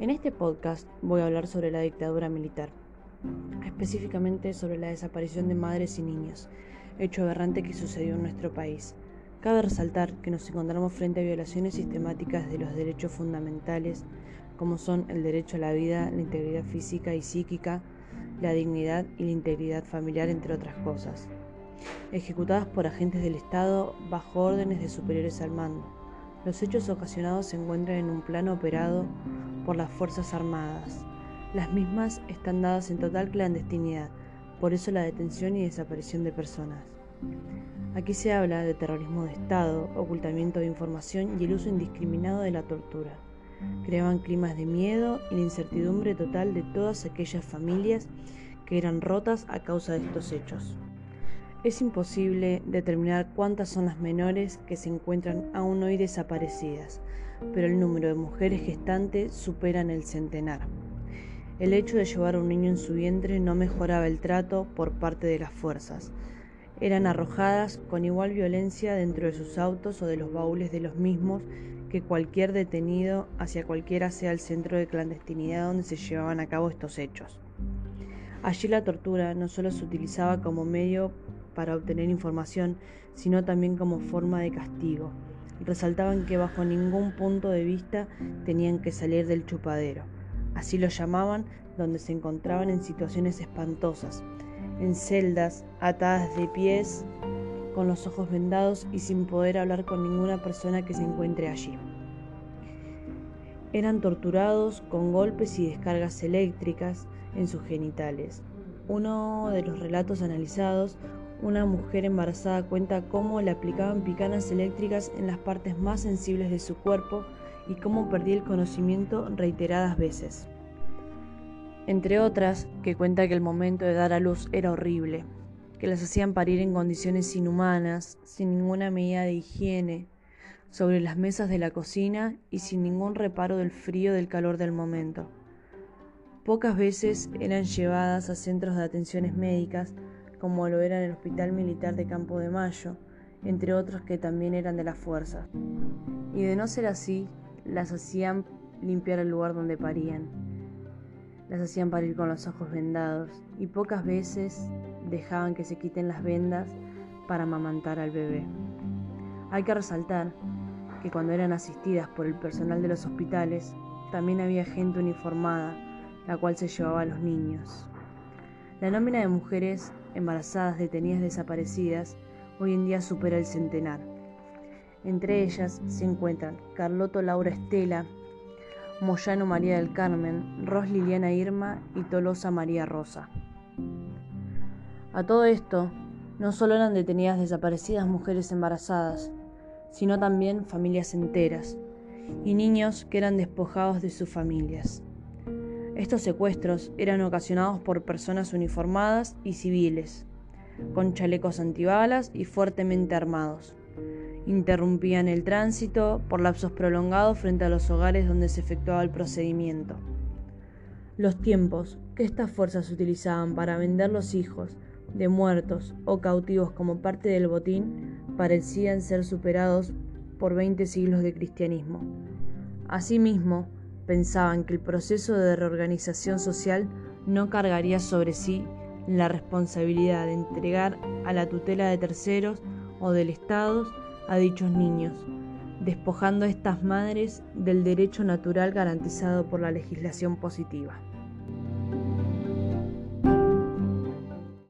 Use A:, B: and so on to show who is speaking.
A: En este podcast voy a hablar sobre la dictadura militar, específicamente sobre la desaparición de madres y niños, hecho aberrante que sucedió en nuestro país. Cabe resaltar que nos encontramos frente a violaciones sistemáticas de los derechos fundamentales, como son el derecho a la vida, la integridad física y psíquica, la dignidad y la integridad familiar, entre otras cosas, ejecutadas por agentes del Estado bajo órdenes de superiores al mando. Los hechos ocasionados se encuentran en un plano operado por las Fuerzas Armadas. Las mismas están dadas en total clandestinidad, por eso la detención y desaparición de personas. Aquí se habla de terrorismo de Estado, ocultamiento de información y el uso indiscriminado de la tortura. Creaban climas de miedo y la incertidumbre total de todas aquellas familias que eran rotas a causa de estos hechos. Es imposible determinar cuántas son las menores que se encuentran aún hoy desaparecidas, pero el número de mujeres gestantes superan el centenar. El hecho de llevar a un niño en su vientre no mejoraba el trato por parte de las fuerzas. Eran arrojadas con igual violencia dentro de sus autos o de los baúles de los mismos que cualquier detenido hacia cualquiera sea el centro de clandestinidad donde se llevaban a cabo estos hechos. Allí la tortura no solo se utilizaba como medio para obtener información, sino también como forma de castigo. Resaltaban que bajo ningún punto de vista tenían que salir del chupadero. Así lo llamaban, donde se encontraban en situaciones espantosas, en celdas, atadas de pies, con los ojos vendados y sin poder hablar con ninguna persona que se encuentre allí. Eran torturados con golpes y descargas eléctricas en sus genitales. Uno de los relatos analizados una mujer embarazada cuenta cómo le aplicaban picanas eléctricas en las partes más sensibles de su cuerpo y cómo perdía el conocimiento reiteradas veces. Entre otras, que cuenta que el momento de dar a luz era horrible, que las hacían parir en condiciones inhumanas, sin ninguna medida de higiene, sobre las mesas de la cocina y sin ningún reparo del frío del calor del momento. Pocas veces eran llevadas a centros de atenciones médicas como lo era en el Hospital Militar de Campo de Mayo, entre otros que también eran de la fuerza. Y de no ser así, las hacían limpiar el lugar donde parían. Las hacían parir con los ojos vendados y pocas veces dejaban que se quiten las vendas para amamantar al bebé. Hay que resaltar que cuando eran asistidas por el personal de los hospitales, también había gente uniformada, la cual se llevaba a los niños. La nómina de mujeres embarazadas, detenidas, desaparecidas, hoy en día supera el centenar. Entre ellas se encuentran Carloto Laura Estela, Moyano María del Carmen, Ros Liliana Irma y Tolosa María Rosa. A todo esto, no solo eran detenidas desaparecidas mujeres embarazadas, sino también familias enteras y niños que eran despojados de sus familias. Estos secuestros eran ocasionados por personas uniformadas y civiles, con chalecos antibalas y fuertemente armados. Interrumpían el tránsito por lapsos prolongados frente a los hogares donde se efectuaba el procedimiento. Los tiempos que estas fuerzas utilizaban para vender los hijos de muertos o cautivos como parte del botín parecían ser superados por 20 siglos de cristianismo. Asimismo, pensaban que el proceso de reorganización social no cargaría sobre sí la responsabilidad de entregar a la tutela de terceros o del Estado a dichos niños, despojando a estas madres del derecho natural garantizado por la legislación positiva.